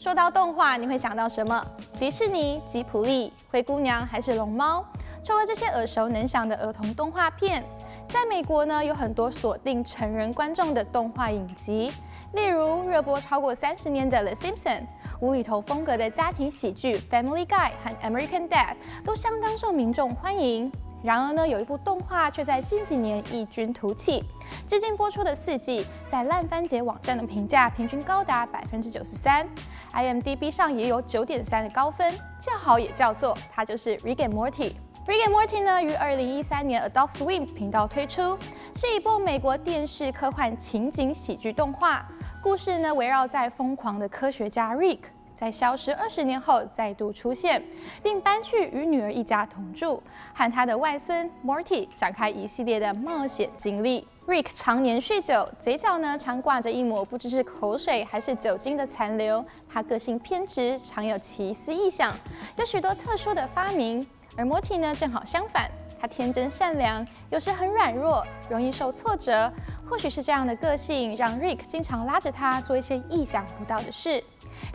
说到动画，你会想到什么？迪士尼、吉普力、灰姑娘还是龙猫？除了这些耳熟能详的儿童动画片，在美国呢，有很多锁定成人观众的动画影集，例如热播超过三十年的《The Simpsons》，无厘头风格的家庭喜剧《Family Guy》和《American Dad》都相当受民众欢迎。然而呢，有一部动画却在近几年异军突起，至今播出的四季，在烂番茄网站的评价平均高达百分之九十三，IMDB 上也有九点三的高分，叫好也叫座，它就是《Rick and Morty》。《Rick and Morty》呢，于二零一三年 Adult Swim 频道推出，是一部美国电视科幻情景喜剧动画，故事呢围绕在疯狂的科学家 Rick。在消失二十年后再度出现，并搬去与女儿一家同住，和他的外孙 Morty 展开一系列的冒险经历。Rick 常年酗酒，嘴角呢常挂着一抹不知是口水还是酒精的残留。他个性偏执，常有奇思异想，有许多特殊的发明。而 Morty 呢正好相反，他天真善良，有时很软弱，容易受挫折。或许是这样的个性，让 Rick 经常拉着他做一些意想不到的事。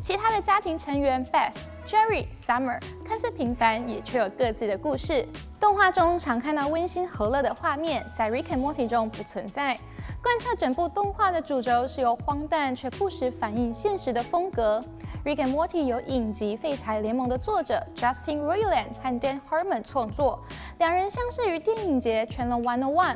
其他的家庭成员 Beth、Jerry、Summer 看似平凡，也却有各自的故事。动画中常看到温馨和乐的画面，在 Rick and Morty 中不存在。贯彻整部动画的主轴是由荒诞却不时反映现实的风格。Rick and Morty 由影集《废柴联盟》的作者 Justin Roiland 和 Dan Harmon 创作，两人相识于电影节全龙101。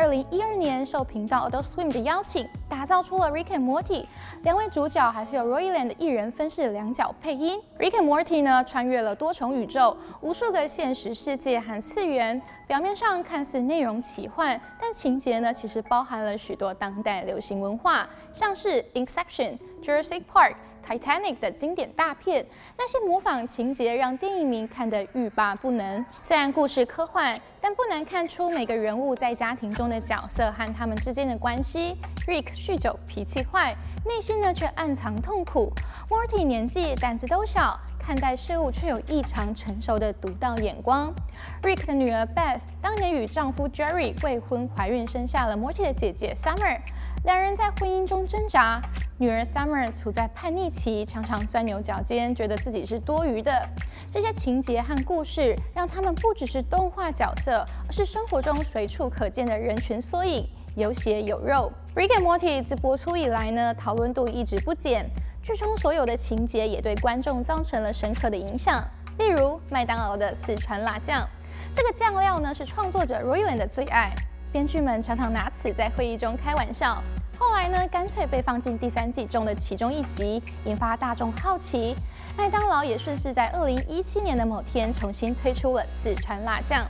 二零一二年，受频道 Adult Swim 的邀请，打造出了 Rick and Morty。两位主角还是由 Roiland 的一人分饰两角配音。Rick and Morty 呢，穿越了多重宇宙，无数个现实世界和次元。表面上看似内容奇幻，但情节呢，其实包含了许多当代流行文化，像是 Inception、Jurassic Park。Titanic 的经典大片，那些模仿情节让电影迷看得欲罢不能。虽然故事科幻，但不难看出每个人物在家庭中的角色和他们之间的关系。Rick 酗酒，脾气坏，内心呢却暗藏痛苦。Morty 年纪胆子都小，看待事物却有异常成熟的独到眼光。Rick 的女儿 Beth 当年与丈夫 Jerry 未婚怀孕，生下了 Morty 的姐姐 Summer。两人在婚姻中挣扎，女儿 Summer 处在叛逆期，常常钻牛角尖，觉得自己是多余的。这些情节和故事让他们不只是动画角色，而是生活中随处可见的人群缩影，有血有肉。Rick and Morty 自播出以来呢，讨论度一直不减，剧中所有的情节也对观众造成了深刻的影响。例如麦当劳的四川辣酱，这个酱料呢是创作者 Roiland 的最爱。编剧们常常拿此在会议中开玩笑，后来呢，干脆被放进第三季中的其中一集，引发大众好奇。麦当劳也顺势在二零一七年的某天重新推出了四川辣酱，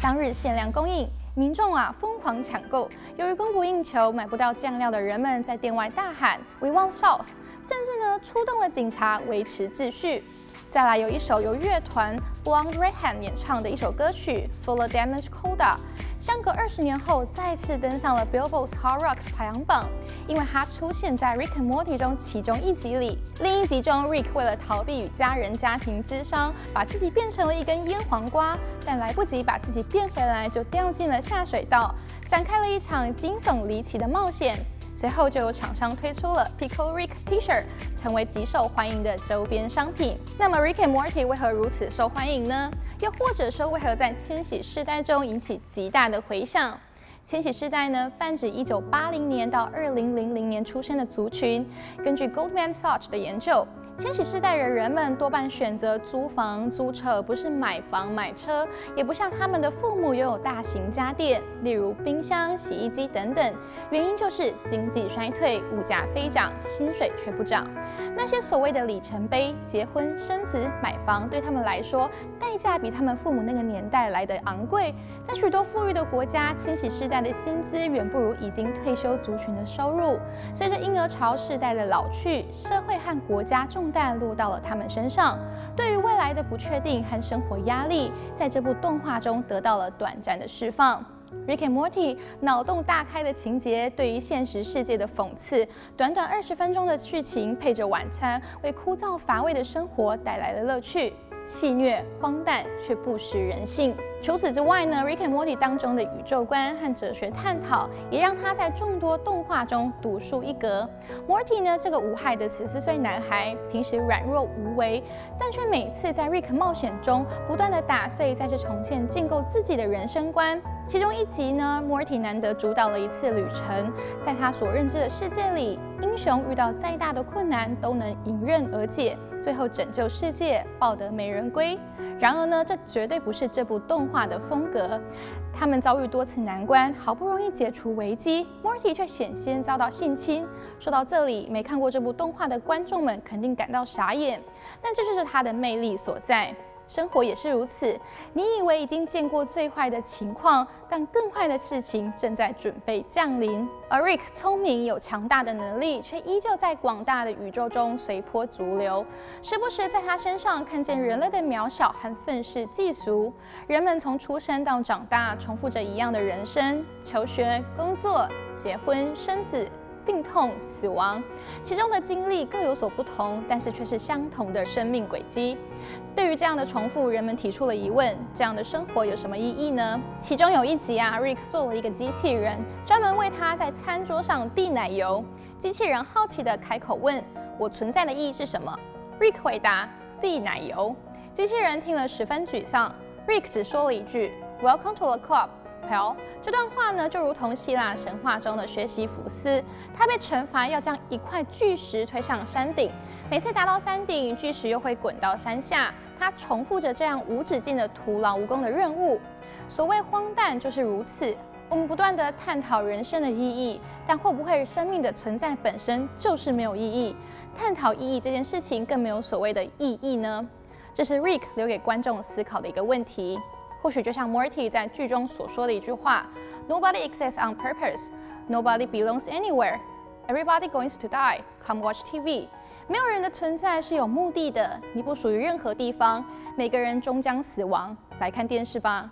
当日限量供应，民众啊疯狂抢购。由于供不应求，买不到酱料的人们在店外大喊 “We want sauce”，甚至呢出动了警察维持秩序。再来有一首由乐团 Blonde Redhead 演唱的一首歌曲《Full of Damage Coda》。相隔二十年后，再次登上了 Billboard's Hot Rocks 排行榜，因为它出现在 Rick and Morty 中其中一集里。另一集中，Rick 为了逃避与家人家庭之伤，把自己变成了一根腌黄瓜，但来不及把自己变回来，就掉进了下水道，展开了一场惊悚离奇的冒险。随后就有厂商推出了 Pico Rick T-shirt，成为极受欢迎的周边商品。那么 RICKY Morty 为何如此受欢迎呢？又或者说，为何在千禧世代中引起极大的回响？千禧世代呢，泛指一九八零年到二零零零年出生的族群。根据 Goldman Sachs 的研究。千禧世代的人们多半选择租房租车，而不是买房买车，也不像他们的父母拥有大型家电，例如冰箱、洗衣机等等。原因就是经济衰退，物价飞涨，薪水却不涨。那些所谓的里程碑，结婚、生子、买房，对他们来说，代价比他们父母那个年代来的昂贵。在许多富裕的国家，千禧世代的薪资远不如已经退休族群的收入。随着婴儿潮世代的老去，社会和国家重但落到了他们身上，对于未来的不确定和生活压力，在这部动画中得到了短暂的释放。Rick and Morty 脑洞大开的情节，对于现实世界的讽刺，短短二十分钟的剧情配着晚餐，为枯燥乏味的生活带来了乐趣。戏谑、荒诞，却不失人性。除此之外呢，Rick and Morty 当中的宇宙观和哲学探讨，也让他在众多动画中独树一格。Morty 呢，这个无害的十四岁男孩，平时软弱无为，但却每次在 Rick 冒险中不断的打碎，再次重建、建构自己的人生观。其中一集呢，Morty 难得主导了一次旅程，在他所认知的世界里，英雄遇到再大的困难都能迎刃而解，最后拯救世界，抱得美人归。然而呢，这绝对不是这部动画的风格。他们遭遇多次难关，好不容易解除危机，Morty 却险些遭到性侵。说到这里，没看过这部动画的观众们肯定感到傻眼，但这就是它的魅力所在。生活也是如此，你以为已经见过最坏的情况，但更坏的事情正在准备降临。而 Rick 聪明有强大的能力，却依旧在广大的宇宙中随波逐流，时不时在他身上看见人类的渺小和愤世嫉俗。人们从出生到长大，重复着一样的人生：求学、工作、结婚、生子。病痛、死亡，其中的经历各有所不同，但是却是相同的生命轨迹。对于这样的重复，人们提出了疑问：这样的生活有什么意义呢？其中有一集啊，Rick 做了一个机器人，专门为他在餐桌上递奶油。机器人好奇地开口问：“我存在的意义是什么？”Rick 回答：“递奶油。”机器人听了十分沮丧。Rick 只说了一句：“Welcome to the club。”这段话呢，就如同希腊神话中的学习弗斯，他被惩罚要将一块巨石推上山顶，每次达到山顶，巨石又会滚到山下，他重复着这样无止境的徒劳无功的任务。所谓荒诞就是如此，我们不断地探讨人生的意义，但会不会生命的存在本身就是没有意义？探讨意义这件事情更没有所谓的意义呢？这是 Rick 留给观众思考的一个问题。或许就像 Morty 在剧中所说的一句话：“Nobody exists on purpose. Nobody belongs anywhere. Everybody going to die. Come watch TV.” 没有人的存在是有目的的，你不属于任何地方，每个人终将死亡。来看电视吧。